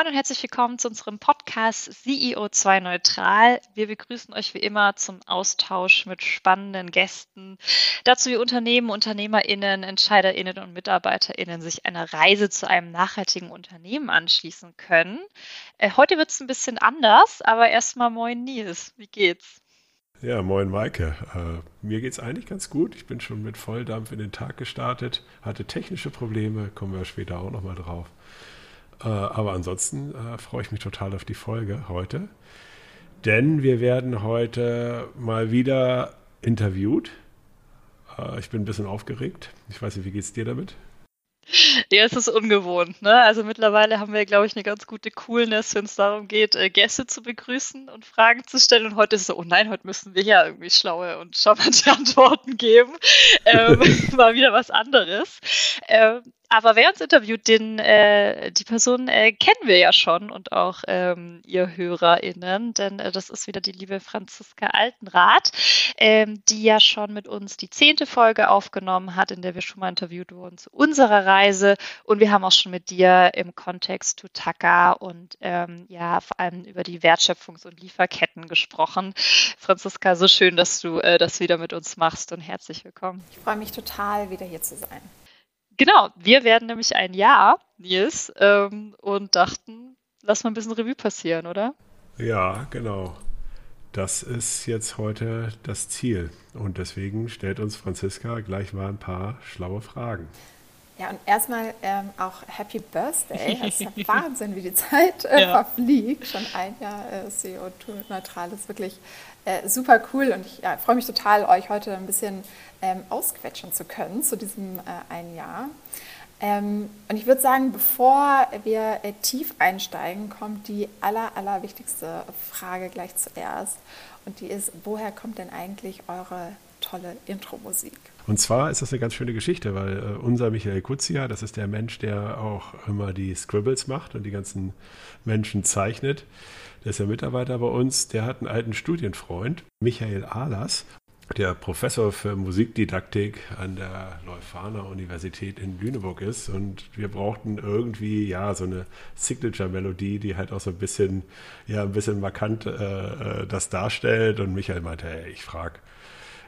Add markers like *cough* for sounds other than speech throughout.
Moin und herzlich willkommen zu unserem Podcast CEO2 Neutral. Wir begrüßen euch wie immer zum Austausch mit spannenden Gästen, dazu wie Unternehmen, UnternehmerInnen, EntscheiderInnen und MitarbeiterInnen sich einer Reise zu einem nachhaltigen Unternehmen anschließen können. Äh, heute wird es ein bisschen anders, aber erstmal moin Nils, wie geht's? Ja, moin Maike. Äh, mir geht's eigentlich ganz gut. Ich bin schon mit Volldampf in den Tag gestartet, hatte technische Probleme, kommen wir später auch nochmal drauf. Äh, aber ansonsten äh, freue ich mich total auf die Folge heute. Denn wir werden heute mal wieder interviewt. Äh, ich bin ein bisschen aufgeregt. Ich weiß nicht, wie geht es dir damit? Ja, es ist ungewohnt. Ne? Also mittlerweile haben wir, glaube ich, eine ganz gute Coolness, wenn es darum geht, äh, Gäste zu begrüßen und Fragen zu stellen. Und heute ist es so, oh nein, heute müssen wir ja irgendwie schlaue und charmante *laughs* Antworten geben. Ähm, *laughs* *laughs* mal wieder was anderes. Ähm, aber wer uns interviewt, den, äh, die Person äh, kennen wir ja schon und auch ähm, ihr HörerInnen, denn äh, das ist wieder die liebe Franziska Altenrath, ähm, die ja schon mit uns die zehnte Folge aufgenommen hat, in der wir schon mal interviewt wurden zu unserer Reise. Und wir haben auch schon mit dir im Kontext Tutaka und ähm, ja, vor allem über die Wertschöpfungs- und Lieferketten gesprochen. Franziska, so schön, dass du äh, das wieder mit uns machst und herzlich willkommen. Ich freue mich total, wieder hier zu sein. Genau, wir werden nämlich ein Jahr, Nils, ähm, und dachten, lass mal ein bisschen Revue passieren, oder? Ja, genau. Das ist jetzt heute das Ziel. Und deswegen stellt uns Franziska gleich mal ein paar schlaue Fragen. Ja, und erstmal ähm, auch Happy Birthday. *laughs* Es ist ja Wahnsinn, wie die Zeit äh, ja. verfliegt. Schon ein Jahr äh, CO2-neutral ist wirklich äh, super cool. Und ich ja, freue mich total, euch heute ein bisschen ähm, ausquetschen zu können zu diesem äh, einen Jahr. Ähm, und ich würde sagen, bevor wir äh, tief einsteigen, kommt die aller, aller wichtigste Frage gleich zuerst. Und die ist, woher kommt denn eigentlich eure tolle Intro-Musik? Und zwar ist das eine ganz schöne Geschichte, weil äh, unser Michael Kuzia, das ist der Mensch, der auch immer die Scribbles macht und die ganzen Menschen zeichnet. Der ist ja Mitarbeiter bei uns. Der hat einen alten Studienfreund, Michael Ahlers, der Professor für Musikdidaktik an der Leuphana Universität in Lüneburg ist. Und wir brauchten irgendwie ja so eine Signature-Melodie, die halt auch so ein bisschen, ja, ein bisschen markant äh, äh das darstellt. Und Michael meinte, hey, ich frage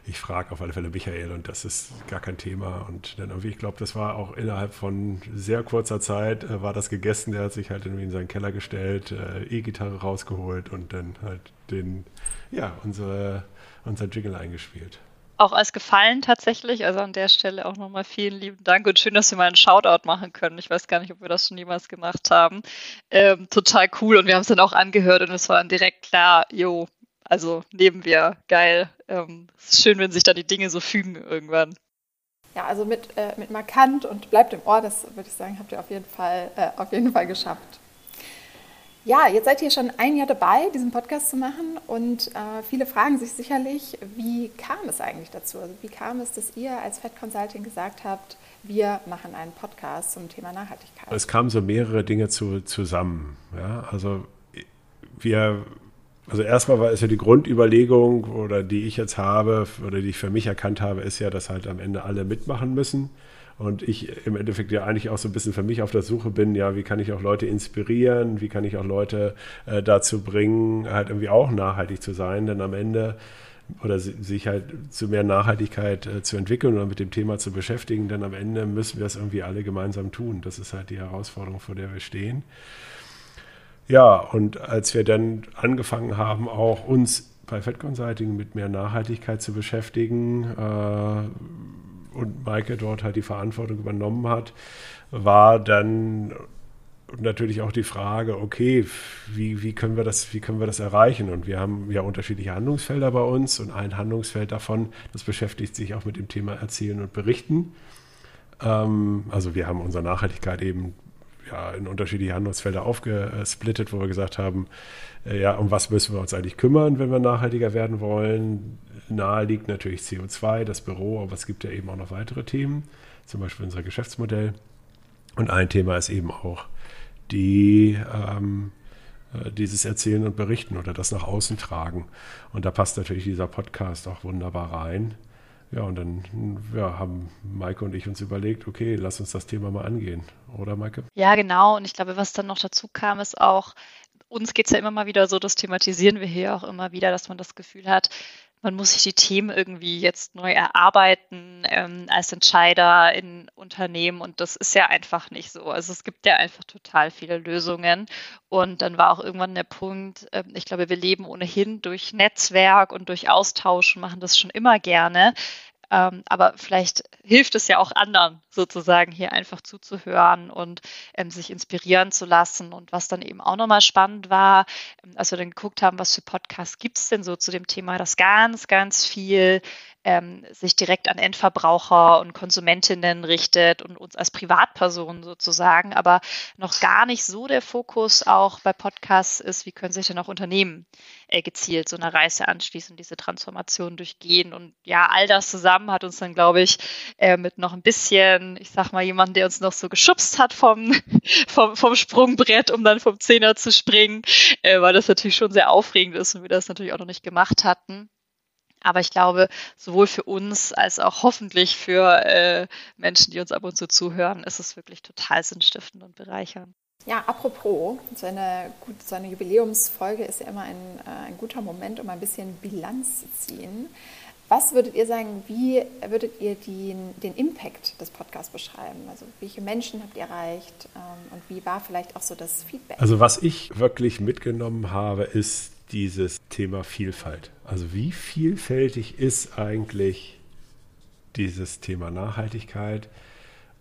ich frage auf alle Fälle Michael und das ist gar kein Thema. Und dann irgendwie, ich glaube, das war auch innerhalb von sehr kurzer Zeit, äh, war das gegessen. Der hat sich halt irgendwie in seinen Keller gestellt, äh, E-Gitarre rausgeholt und dann halt den, ja, unsere, unser Jingle eingespielt. Auch als Gefallen tatsächlich. Also an der Stelle auch nochmal vielen lieben Dank und schön, dass wir mal einen Shoutout machen können. Ich weiß gar nicht, ob wir das schon jemals gemacht haben. Ähm, total cool und wir haben es dann auch angehört und es war dann direkt klar, jo, also nehmen wir, geil. Ähm, es ist schön, wenn sich da die Dinge so fügen irgendwann. Ja, also mit, äh, mit markant und bleibt im Ohr, das würde ich sagen, habt ihr auf jeden Fall, äh, auf jeden Fall geschafft. Ja, jetzt seid ihr schon ein Jahr dabei, diesen Podcast zu machen und äh, viele fragen sich sicherlich, wie kam es eigentlich dazu? Also wie kam es, dass ihr als Fed Consulting gesagt habt, wir machen einen Podcast zum Thema Nachhaltigkeit? Es kamen so mehrere Dinge zu, zusammen. Ja? Also wir also erstmal war es ja die Grundüberlegung oder die ich jetzt habe oder die ich für mich erkannt habe, ist ja, dass halt am Ende alle mitmachen müssen. Und ich im Endeffekt ja eigentlich auch so ein bisschen für mich auf der Suche bin, ja, wie kann ich auch Leute inspirieren, wie kann ich auch Leute äh, dazu bringen, halt irgendwie auch nachhaltig zu sein, denn am Ende oder sich halt zu mehr Nachhaltigkeit äh, zu entwickeln oder mit dem Thema zu beschäftigen, denn am Ende müssen wir es irgendwie alle gemeinsam tun. Das ist halt die Herausforderung, vor der wir stehen. Ja, und als wir dann angefangen haben, auch uns bei Fed Consulting mit mehr Nachhaltigkeit zu beschäftigen äh, und Maike dort halt die Verantwortung übernommen hat, war dann natürlich auch die Frage, okay, wie, wie, können wir das, wie können wir das erreichen? Und wir haben ja unterschiedliche Handlungsfelder bei uns und ein Handlungsfeld davon, das beschäftigt sich auch mit dem Thema Erzählen und Berichten. Ähm, also wir haben unsere Nachhaltigkeit eben ja, in unterschiedliche Handlungsfelder aufgesplittet, wo wir gesagt haben, äh, ja, um was müssen wir uns eigentlich kümmern, wenn wir nachhaltiger werden wollen? Nahe liegt natürlich CO2, das Büro, aber es gibt ja eben auch noch weitere Themen, zum Beispiel unser Geschäftsmodell. Und ein Thema ist eben auch die, ähm, äh, dieses Erzählen und Berichten oder das nach außen tragen. Und da passt natürlich dieser Podcast auch wunderbar rein. Ja, und dann ja, haben Maike und ich uns überlegt, okay, lass uns das Thema mal angehen, oder Maike? Ja, genau. Und ich glaube, was dann noch dazu kam, ist auch, uns geht es ja immer mal wieder so, das thematisieren wir hier auch immer wieder, dass man das Gefühl hat, man muss sich die Themen irgendwie jetzt neu erarbeiten ähm, als Entscheider in Unternehmen und das ist ja einfach nicht so. Also es gibt ja einfach total viele Lösungen und dann war auch irgendwann der Punkt, äh, ich glaube, wir leben ohnehin durch Netzwerk und durch Austausch und machen das schon immer gerne. Ähm, aber vielleicht hilft es ja auch anderen, sozusagen hier einfach zuzuhören und ähm, sich inspirieren zu lassen. Und was dann eben auch nochmal spannend war, ähm, als wir dann geguckt haben, was für Podcasts gibt es denn so zu dem Thema, dass ganz, ganz viel ähm, sich direkt an Endverbraucher und Konsumentinnen richtet und uns als Privatpersonen sozusagen, aber noch gar nicht so der Fokus auch bei Podcasts ist, wie können sich denn auch Unternehmen äh, gezielt so einer Reise anschließen, diese Transformation durchgehen. Und ja, all das zusammen hat uns dann, glaube ich, äh, mit noch ein bisschen, ich sag mal, jemand, der uns noch so geschubst hat vom, *laughs* vom, vom Sprungbrett, um dann vom Zehner zu springen, äh, weil das natürlich schon sehr aufregend ist und wir das natürlich auch noch nicht gemacht hatten. Aber ich glaube, sowohl für uns als auch hoffentlich für äh, Menschen, die uns ab und zu zuhören, ist es wirklich total sinnstiftend und bereichernd. Ja, apropos, so eine, gut, so eine Jubiläumsfolge ist ja immer ein, äh, ein guter Moment, um ein bisschen Bilanz zu ziehen. Was würdet ihr sagen, wie würdet ihr den, den Impact des Podcasts beschreiben? Also welche Menschen habt ihr erreicht ähm, und wie war vielleicht auch so das Feedback? Also was ich wirklich mitgenommen habe, ist dieses Thema Vielfalt. Also wie vielfältig ist eigentlich dieses Thema Nachhaltigkeit?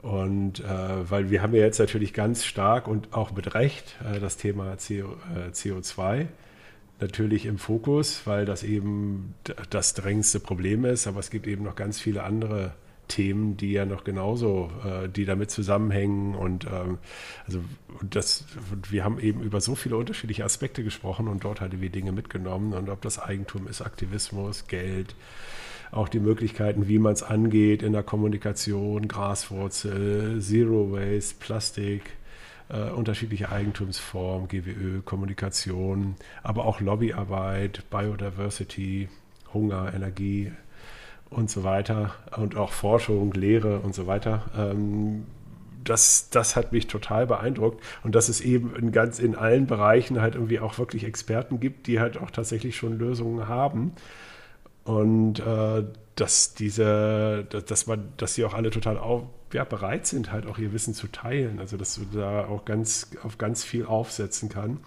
Und äh, weil wir haben ja jetzt natürlich ganz stark und auch mit Recht äh, das Thema CO, äh, CO2 natürlich im Fokus, weil das eben das drängendste Problem ist. Aber es gibt eben noch ganz viele andere Themen, die ja noch genauso, äh, die damit zusammenhängen. Und ähm, also das, wir haben eben über so viele unterschiedliche Aspekte gesprochen und dort hatten wir Dinge mitgenommen. Und ob das Eigentum ist, Aktivismus, Geld, auch die Möglichkeiten, wie man es angeht in der Kommunikation, Graswurzel, Zero Waste, Plastik. Uh, unterschiedliche Eigentumsformen, GWÖ, Kommunikation, aber auch Lobbyarbeit, Biodiversity, Hunger, Energie, und so weiter und auch Forschung, Lehre und so weiter. Ähm, das, das hat mich total beeindruckt und dass es eben in ganz in allen Bereichen halt irgendwie auch wirklich Experten gibt, die halt auch tatsächlich schon Lösungen haben und äh, dass diese, dass man, dass sie auch alle total auf, ja, bereit sind, halt auch ihr Wissen zu teilen. Also dass du da auch ganz auf ganz viel aufsetzen kann.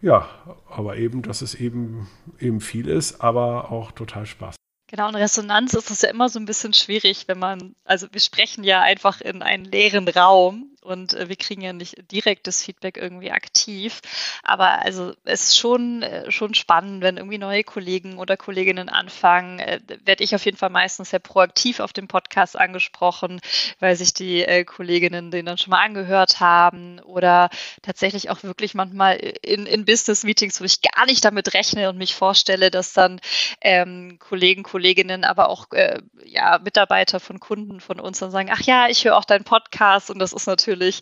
Ja, aber eben, dass es eben eben viel ist, aber auch total Spaß. Genau, in Resonanz ist es ja immer so ein bisschen schwierig, wenn man, also wir sprechen ja einfach in einen leeren Raum und äh, wir kriegen ja nicht direktes Feedback irgendwie aktiv. Aber also es ist schon, äh, schon spannend, wenn irgendwie neue Kollegen oder Kolleginnen anfangen, äh, werde ich auf jeden Fall meistens sehr proaktiv auf dem Podcast angesprochen, weil sich die Kolleginnen den dann schon mal angehört haben oder tatsächlich auch wirklich manchmal in, in Business-Meetings, wo ich gar nicht damit rechne und mich vorstelle, dass dann ähm, Kollegen, Kolleginnen, aber auch äh, ja, Mitarbeiter von Kunden von uns dann sagen, ach ja, ich höre auch deinen Podcast und das ist natürlich natürlich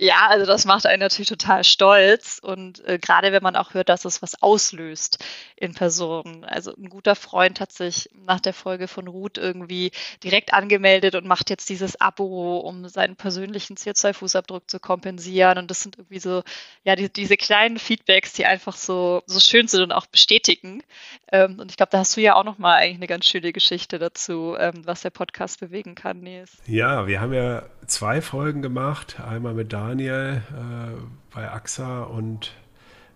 ja, also das macht einen natürlich total stolz und äh, gerade wenn man auch hört, dass es was auslöst in Personen. Also ein guter Freund hat sich nach der Folge von Ruth irgendwie direkt angemeldet und macht jetzt dieses Abo, um seinen persönlichen CO2-Fußabdruck zu kompensieren. Und das sind irgendwie so, ja, die, diese kleinen Feedbacks, die einfach so, so schön sind und auch bestätigen. Ähm, und ich glaube, da hast du ja auch nochmal eigentlich eine ganz schöne Geschichte dazu, ähm, was der Podcast bewegen kann, Nils. Ja, wir haben ja zwei Folgen gemacht. Einmal mit Daniel äh, bei AXA und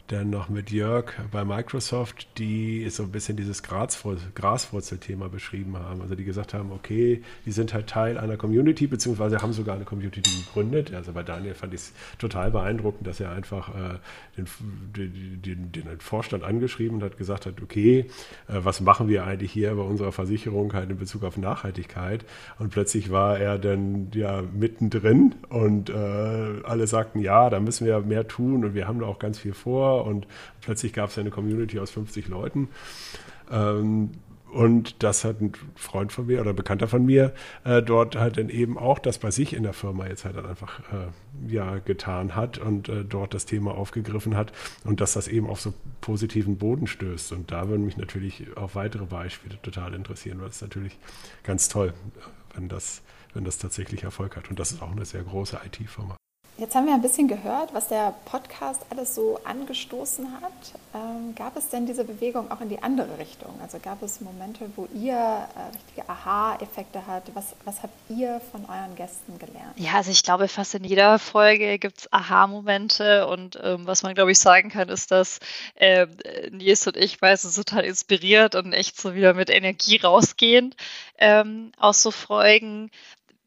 dann noch mit Jörg bei Microsoft, die so ein bisschen dieses Graswurzel-Thema beschrieben haben. Also die gesagt haben, okay, die sind halt Teil einer Community, beziehungsweise haben sogar eine Community gegründet. Also bei Daniel fand ich es total beeindruckend, dass er einfach äh, den, den, den, Vorstand angeschrieben hat, gesagt hat, okay, äh, was machen wir eigentlich hier bei unserer Versicherung halt in Bezug auf Nachhaltigkeit? Und plötzlich war er dann ja mittendrin und äh, alle sagten, ja, da müssen wir mehr tun und wir haben da auch ganz viel vor und plötzlich gab es eine Community aus 50 Leuten. Ähm, und das hat ein Freund von mir oder ein Bekannter von mir äh, dort halt dann eben auch das bei sich in der Firma jetzt halt dann einfach äh, ja getan hat und äh, dort das Thema aufgegriffen hat und dass das eben auf so positiven Boden stößt. Und da würden mich natürlich auch weitere Beispiele total interessieren, weil es natürlich ganz toll, wenn das, wenn das tatsächlich Erfolg hat. Und das ist auch eine sehr große IT-Firma. Jetzt haben wir ein bisschen gehört, was der Podcast alles so angestoßen hat. Ähm, gab es denn diese Bewegung auch in die andere Richtung? Also gab es Momente, wo ihr äh, richtige Aha-Effekte habt? Was, was habt ihr von euren Gästen gelernt? Ja, also ich glaube, fast in jeder Folge gibt es Aha-Momente. Und ähm, was man, glaube ich, sagen kann, ist, dass äh, Nils und ich meistens total inspiriert und echt so wieder mit Energie rausgehen ähm, aus so Folgen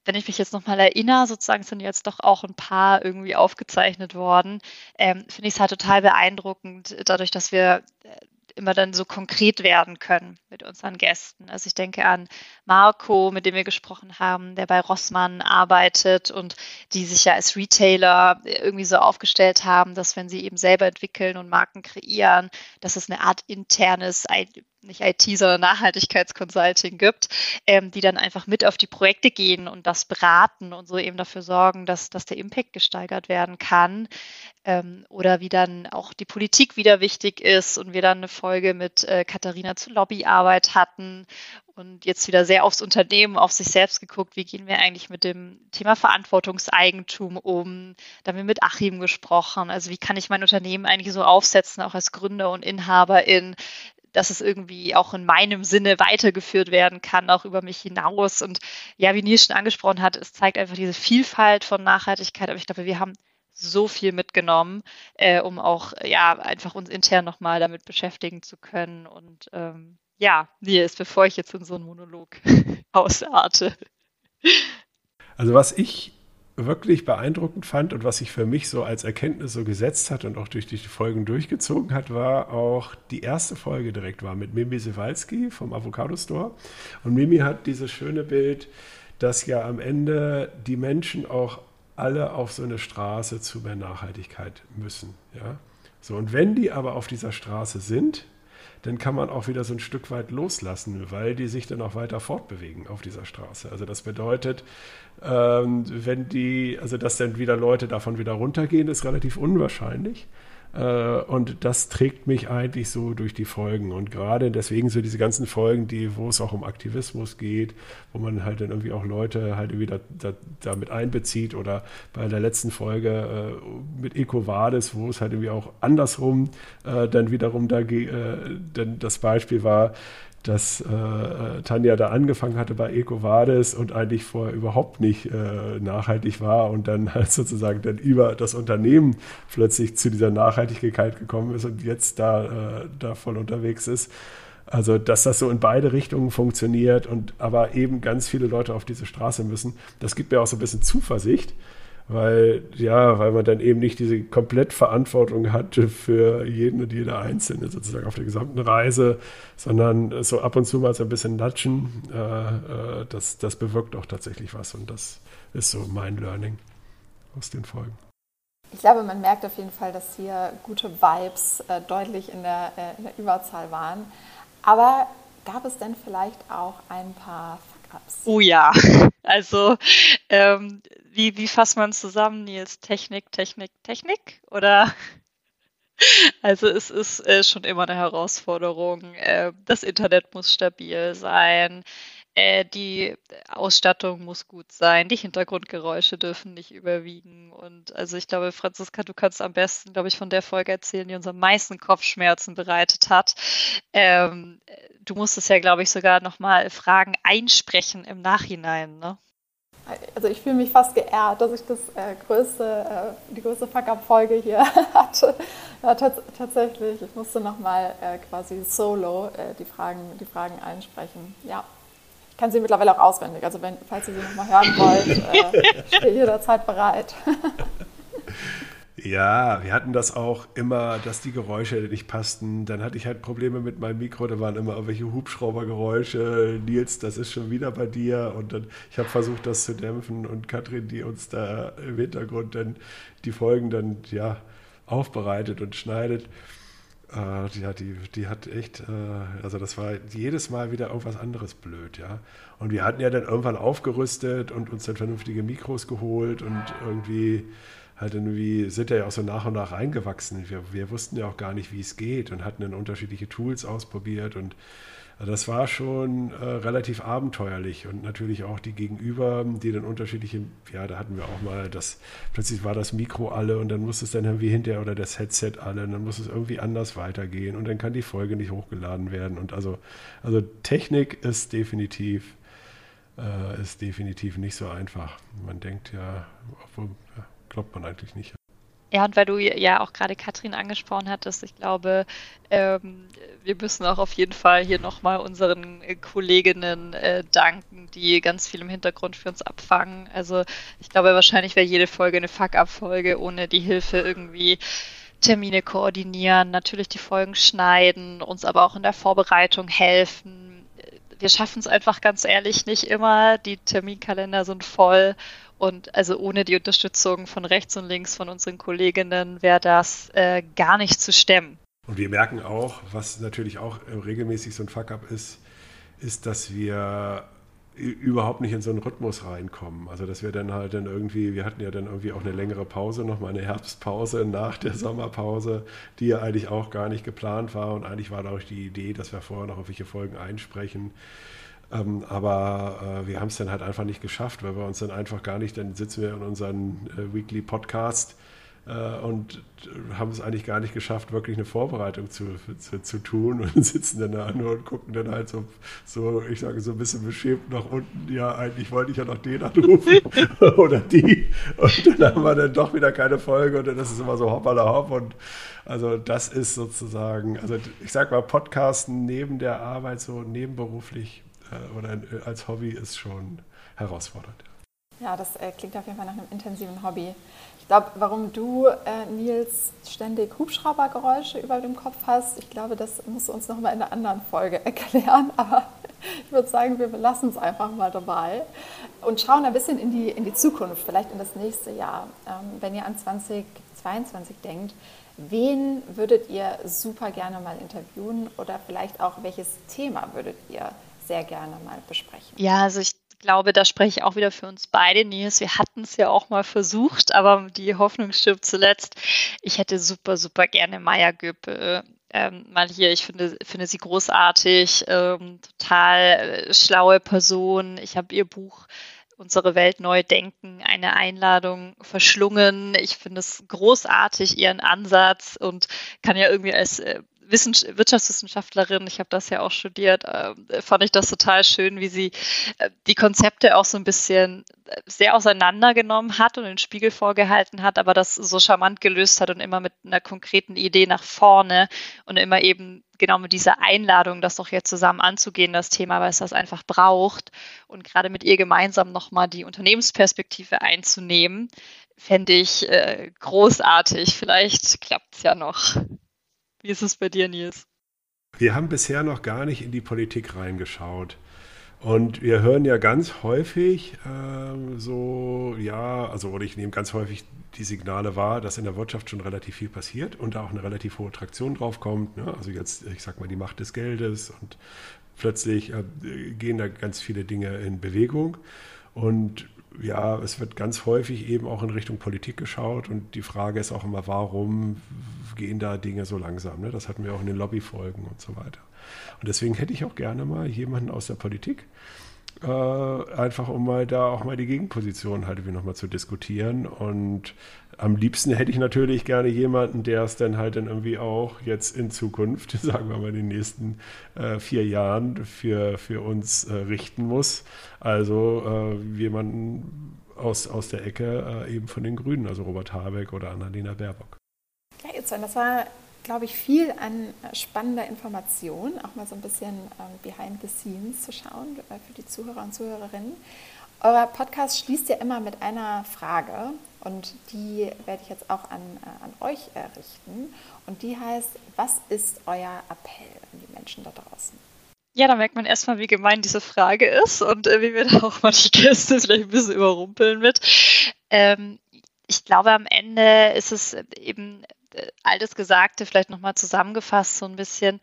wenn ich mich jetzt nochmal erinnere, sozusagen sind jetzt doch auch ein paar irgendwie aufgezeichnet worden, ähm, finde ich es halt total beeindruckend, dadurch, dass wir äh, immer dann so konkret werden können mit unseren Gästen. Also ich denke an Marco, mit dem wir gesprochen haben, der bei Rossmann arbeitet und die sich ja als Retailer irgendwie so aufgestellt haben, dass wenn sie eben selber entwickeln und Marken kreieren, dass es eine Art internes nicht IT, sondern Nachhaltigkeitsconsulting gibt, ähm, die dann einfach mit auf die Projekte gehen und das beraten und so eben dafür sorgen, dass, dass der Impact gesteigert werden kann. Ähm, oder wie dann auch die Politik wieder wichtig ist und wir dann eine Folge mit äh, Katharina zu Lobbyarbeit hatten und jetzt wieder sehr aufs Unternehmen, auf sich selbst geguckt, wie gehen wir eigentlich mit dem Thema Verantwortungseigentum um. Da haben wir mit Achim gesprochen. Also wie kann ich mein Unternehmen eigentlich so aufsetzen, auch als Gründer und Inhaberin, dass es irgendwie auch in meinem Sinne weitergeführt werden kann, auch über mich hinaus. Und ja, wie Nils schon angesprochen hat, es zeigt einfach diese Vielfalt von Nachhaltigkeit. Aber ich glaube, wir haben so viel mitgenommen, äh, um auch ja einfach uns intern nochmal damit beschäftigen zu können. Und ähm, ja, Nils, bevor ich jetzt in so einen Monolog *laughs* ausarte. Also was ich wirklich beeindruckend fand und was sich für mich so als Erkenntnis so gesetzt hat und auch durch die Folgen durchgezogen hat, war auch die erste Folge direkt war mit Mimi Sewalski vom Avocado Store. Und Mimi hat dieses schöne Bild, dass ja am Ende die Menschen auch alle auf so eine Straße zu mehr Nachhaltigkeit müssen. Ja? So, und wenn die aber auf dieser Straße sind, dann kann man auch wieder so ein Stück weit loslassen, weil die sich dann auch weiter fortbewegen auf dieser Straße. Also das bedeutet, ähm, wenn die, also dass dann wieder Leute davon wieder runtergehen, ist relativ unwahrscheinlich. Äh, und das trägt mich eigentlich so durch die Folgen. Und gerade deswegen so diese ganzen Folgen, die, wo es auch um Aktivismus geht, wo man halt dann irgendwie auch Leute halt irgendwie da, da, damit einbezieht oder bei der letzten Folge äh, mit EcoVadis, wo es halt irgendwie auch andersrum äh, dann wiederum da äh, dann das Beispiel war, dass äh, Tanja da angefangen hatte bei EcoVadis und eigentlich vorher überhaupt nicht äh, nachhaltig war und dann *laughs* halt sozusagen dann über das Unternehmen plötzlich zu dieser Nachhaltigkeit gekommen ist und jetzt da, äh, da voll unterwegs ist. Also, dass das so in beide Richtungen funktioniert und aber eben ganz viele Leute auf diese Straße müssen, das gibt mir auch so ein bisschen Zuversicht, weil ja, weil man dann eben nicht diese Komplettverantwortung hatte für jeden und jede Einzelne sozusagen auf der gesamten Reise, sondern so ab und zu mal so ein bisschen natschen, äh, äh, das, das bewirkt auch tatsächlich was und das ist so mein Learning aus den Folgen. Ich glaube, man merkt auf jeden Fall, dass hier gute Vibes äh, deutlich in der, äh, in der Überzahl waren. Aber gab es denn vielleicht auch ein paar Fuck-Ups? Oh ja, *laughs* also ähm, wie, wie fasst man zusammen, Nils? Technik, Technik, Technik? Oder? *laughs* Also es ist äh, schon immer eine Herausforderung. Äh, das Internet muss stabil sein. Äh, die Ausstattung muss gut sein. Die Hintergrundgeräusche dürfen nicht überwiegen. Und also ich glaube, Franziska, du kannst am besten, glaube ich, von der Folge erzählen, die uns am meisten Kopfschmerzen bereitet hat. Ähm, du musstest ja, glaube ich, sogar nochmal Fragen einsprechen im Nachhinein, ne? Also ich fühle mich fast geehrt, dass ich das äh, größte, äh, die größte Fuck-Up-Folge hier *laughs* hatte. Ja, tatsächlich, ich musste nochmal äh, quasi solo äh, die, Fragen, die Fragen einsprechen. Ja, ich kann sie mittlerweile auch auswendig. Also wenn, falls ihr sie nochmal hören wollt, äh, *laughs* stehe jederzeit bereit. *laughs* Ja, wir hatten das auch immer, dass die Geräusche nicht passten. Dann hatte ich halt Probleme mit meinem Mikro, da waren immer irgendwelche Hubschraubergeräusche. Nils, das ist schon wieder bei dir. Und dann, ich habe versucht, das zu dämpfen. Und Katrin, die uns da im Hintergrund dann die Folgen dann ja aufbereitet und schneidet. Äh, die, hat, die, die hat echt, äh, also das war jedes Mal wieder irgendwas anderes blöd, ja. Und wir hatten ja dann irgendwann aufgerüstet und uns dann vernünftige Mikros geholt und irgendwie halt irgendwie sind ja auch so nach und nach reingewachsen. Wir, wir wussten ja auch gar nicht, wie es geht und hatten dann unterschiedliche Tools ausprobiert und also das war schon äh, relativ abenteuerlich und natürlich auch die Gegenüber, die dann unterschiedliche, ja, da hatten wir auch mal das, plötzlich war das Mikro alle und dann muss es dann irgendwie hinterher oder das Headset alle und dann muss es irgendwie anders weitergehen und dann kann die Folge nicht hochgeladen werden und also, also Technik ist definitiv, äh, ist definitiv nicht so einfach. Man denkt ja, obwohl, ja, glaubt man eigentlich nicht. Ja, und weil du ja auch gerade Katrin angesprochen hattest, ich glaube, ähm, wir müssen auch auf jeden Fall hier nochmal unseren äh, Kolleginnen äh, danken, die ganz viel im Hintergrund für uns abfangen. Also ich glaube, wahrscheinlich wäre jede Folge eine Fuck-up-Folge ohne die Hilfe irgendwie Termine koordinieren, natürlich die Folgen schneiden, uns aber auch in der Vorbereitung helfen. Wir schaffen es einfach ganz ehrlich nicht immer. Die Terminkalender sind voll und also ohne die Unterstützung von rechts und links von unseren Kolleginnen wäre das äh, gar nicht zu stemmen. Und wir merken auch, was natürlich auch regelmäßig so ein Fuck-up ist, ist, dass wir überhaupt nicht in so einen Rhythmus reinkommen. Also dass wir dann halt dann irgendwie, wir hatten ja dann irgendwie auch eine längere Pause, nochmal eine Herbstpause nach der Sommerpause, die ja eigentlich auch gar nicht geplant war und eigentlich war da auch die Idee, dass wir vorher noch auf welche Folgen einsprechen. Ähm, aber äh, wir haben es dann halt einfach nicht geschafft, weil wir uns dann einfach gar nicht, dann sitzen wir in unserem äh, Weekly Podcast äh, und haben es eigentlich gar nicht geschafft, wirklich eine Vorbereitung zu, zu, zu, tun *laughs* und sitzen dann da nur und gucken dann halt so, so, ich sage so ein bisschen beschämt nach unten, ja, eigentlich wollte ich ja noch den anrufen *laughs* oder die. Und dann haben wir dann doch wieder keine Folge und dann ist es immer so hoppala hopp und also das ist sozusagen, also ich sag mal, Podcasten neben der Arbeit so nebenberuflich oder äh, als Hobby ist schon herausfordernd. Ja, das äh, klingt auf jeden Fall nach einem intensiven Hobby. Ich glaube, warum du, äh, Nils, ständig Hubschraubergeräusche über dem Kopf hast, ich glaube, das musst du uns nochmal in einer anderen Folge *laughs* erklären. Aber ich würde sagen, wir belassen es einfach mal dabei und schauen ein bisschen in die, in die Zukunft, vielleicht in das nächste Jahr. Ähm, wenn ihr an 2022 denkt, wen würdet ihr super gerne mal interviewen oder vielleicht auch welches Thema würdet ihr sehr gerne mal besprechen. Ja, also ich glaube, da spreche ich auch wieder für uns beide, Nils. Wir hatten es ja auch mal versucht, aber die Hoffnung stirbt zuletzt. Ich hätte super, super gerne Maya Göppe ähm, mal hier. Ich finde, finde sie großartig, ähm, total äh, schlaue Person. Ich habe ihr Buch Unsere Welt neu denken, eine Einladung verschlungen. Ich finde es großartig, ihren Ansatz und kann ja irgendwie als äh, Wirtschaftswissenschaftlerin, ich habe das ja auch studiert, äh, fand ich das total schön, wie sie äh, die Konzepte auch so ein bisschen äh, sehr auseinandergenommen hat und den Spiegel vorgehalten hat, aber das so charmant gelöst hat und immer mit einer konkreten Idee nach vorne und immer eben genau mit dieser Einladung, das doch jetzt zusammen anzugehen, das Thema, weil es das einfach braucht und gerade mit ihr gemeinsam nochmal die Unternehmensperspektive einzunehmen, fände ich äh, großartig. Vielleicht klappt es ja noch. Wie ist es bei dir, Nils? Wir haben bisher noch gar nicht in die Politik reingeschaut. Und wir hören ja ganz häufig äh, so, ja, also oder ich nehme ganz häufig die Signale wahr, dass in der Wirtschaft schon relativ viel passiert und da auch eine relativ hohe Traktion drauf kommt. Ne? Also jetzt, ich sag mal, die Macht des Geldes und plötzlich äh, gehen da ganz viele Dinge in Bewegung. Und ja, es wird ganz häufig eben auch in Richtung Politik geschaut und die Frage ist auch immer, warum gehen da Dinge so langsam? Ne? Das hatten wir auch in den Lobbyfolgen und so weiter. Und deswegen hätte ich auch gerne mal jemanden aus der Politik, äh, einfach um mal da auch mal die Gegenposition halt nochmal zu diskutieren und am liebsten hätte ich natürlich gerne jemanden, der es dann halt dann irgendwie auch jetzt in Zukunft, *laughs* sagen wir mal in den nächsten äh, vier Jahren, für, für uns äh, richten muss. Also äh, jemanden aus, aus der Ecke äh, eben von den Grünen, also Robert Habeck oder Annalena Baerbock. Ja, jetzt, das war, glaube ich, viel an spannender Information, auch mal so ein bisschen ähm, behind the scenes zu schauen äh, für die Zuhörer und Zuhörerinnen. Euer Podcast schließt ja immer mit einer Frage und die werde ich jetzt auch an, äh, an euch äh, richten. Und die heißt, was ist euer Appell an die Menschen da draußen? Ja, da merkt man erstmal, wie gemein diese Frage ist und äh, wie wir da auch mal die Gäste *laughs* vielleicht ein bisschen überrumpeln mit. Ähm, ich glaube, am Ende ist es eben äh, all das Gesagte vielleicht nochmal zusammengefasst, so ein bisschen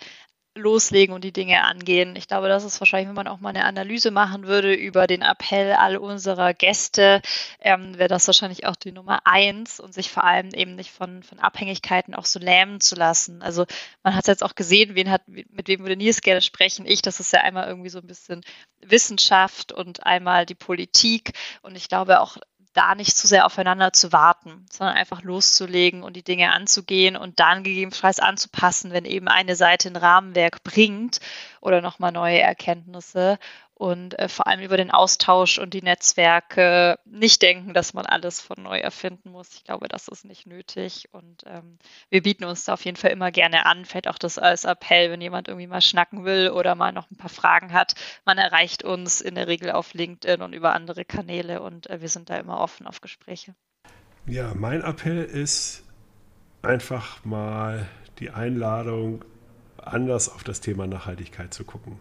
loslegen und die Dinge angehen. Ich glaube, das ist wahrscheinlich, wenn man auch mal eine Analyse machen würde über den Appell all unserer Gäste, ähm, wäre das wahrscheinlich auch die Nummer eins und sich vor allem eben nicht von, von Abhängigkeiten auch so lähmen zu lassen. Also man hat es jetzt auch gesehen, wen hat, mit wem würde Nils gerne sprechen. Ich, das ist ja einmal irgendwie so ein bisschen Wissenschaft und einmal die Politik. Und ich glaube auch, da nicht zu sehr aufeinander zu warten, sondern einfach loszulegen und die Dinge anzugehen und dann gegebenenfalls anzupassen, wenn eben eine Seite ein Rahmenwerk bringt oder nochmal neue Erkenntnisse und äh, vor allem über den Austausch und die Netzwerke nicht denken, dass man alles von neu erfinden muss. Ich glaube, das ist nicht nötig und ähm, wir bieten uns da auf jeden Fall immer gerne an. Fällt auch das als Appell, wenn jemand irgendwie mal schnacken will oder mal noch ein paar Fragen hat. Man erreicht uns in der Regel auf LinkedIn und über andere Kanäle und äh, wir sind da immer offen auf Gespräche. Ja, mein Appell ist einfach mal die Einladung, anders auf das Thema Nachhaltigkeit zu gucken.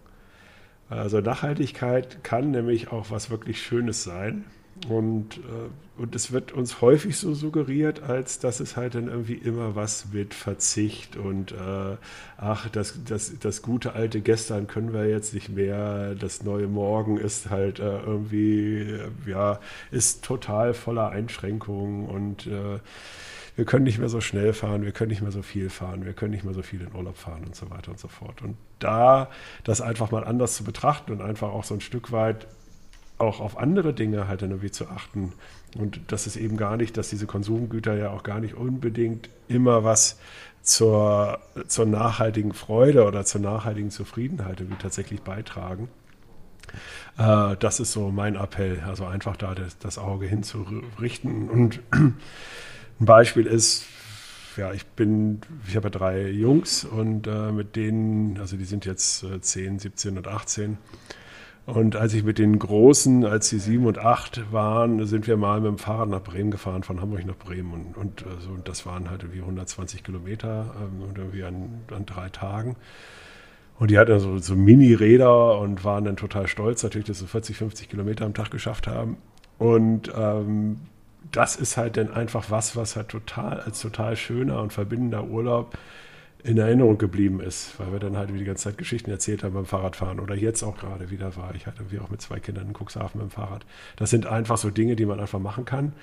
Also Nachhaltigkeit kann nämlich auch was wirklich Schönes sein. Und, äh, und es wird uns häufig so suggeriert, als dass es halt dann irgendwie immer was mit Verzicht und äh, ach, das, das, das gute alte Gestern können wir jetzt nicht mehr, das neue Morgen ist halt äh, irgendwie, ja, ist total voller Einschränkungen und äh, wir können nicht mehr so schnell fahren, wir können nicht mehr so viel fahren, wir können nicht mehr so viel in Urlaub fahren und so weiter und so fort. Und da das einfach mal anders zu betrachten und einfach auch so ein Stück weit auch auf andere Dinge halt irgendwie zu achten. Und das ist eben gar nicht, dass diese Konsumgüter ja auch gar nicht unbedingt immer was zur, zur nachhaltigen Freude oder zur nachhaltigen Zufriedenheit irgendwie tatsächlich beitragen. Äh, das ist so mein Appell, also einfach da das, das Auge hinzurichten und ein Beispiel ist, ja, ich bin, ich habe ja drei Jungs und äh, mit denen, also die sind jetzt äh, 10, 17 und 18. Und als ich mit den Großen, als sie sieben und acht waren, sind wir mal mit dem Fahrrad nach Bremen gefahren, von Hamburg nach Bremen. Und, und, also, und das waren halt irgendwie 120 Kilometer ähm, und irgendwie an, an drei Tagen. Und die hatten so, so Mini-Räder und waren dann total stolz, natürlich, dass sie 40, 50 Kilometer am Tag geschafft haben. Und ähm, das ist halt dann einfach was, was halt total als total schöner und verbindender Urlaub in Erinnerung geblieben ist, weil wir dann halt die ganze Zeit Geschichten erzählt haben beim Fahrradfahren oder jetzt auch gerade wieder war. Ich hatte wie auch mit zwei Kindern in Cuxhaven mit dem Fahrrad. Das sind einfach so Dinge, die man einfach machen kann,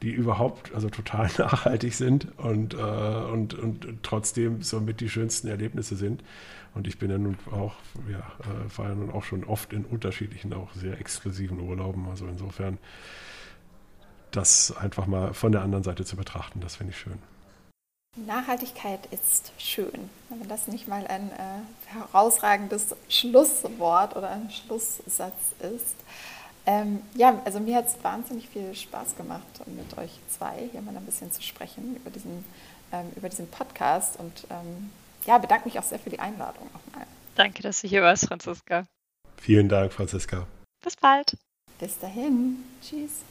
die überhaupt also total *laughs* nachhaltig sind und, äh, und, und trotzdem somit die schönsten Erlebnisse sind. Und ich bin ja nun auch, ja, äh, war ja nun auch schon oft in unterschiedlichen, auch sehr exklusiven Urlauben. Also insofern das einfach mal von der anderen Seite zu betrachten. Das finde ich schön. Nachhaltigkeit ist schön. Wenn das nicht mal ein äh, herausragendes Schlusswort oder ein Schlusssatz ist. Ähm, ja, also mir hat es wahnsinnig viel Spaß gemacht, mit euch zwei hier mal ein bisschen zu sprechen über diesen, ähm, über diesen Podcast und ähm, ja, bedanke mich auch sehr für die Einladung nochmal. Danke, dass du hier warst, Franziska. Vielen Dank, Franziska. Bis bald. Bis dahin. Tschüss.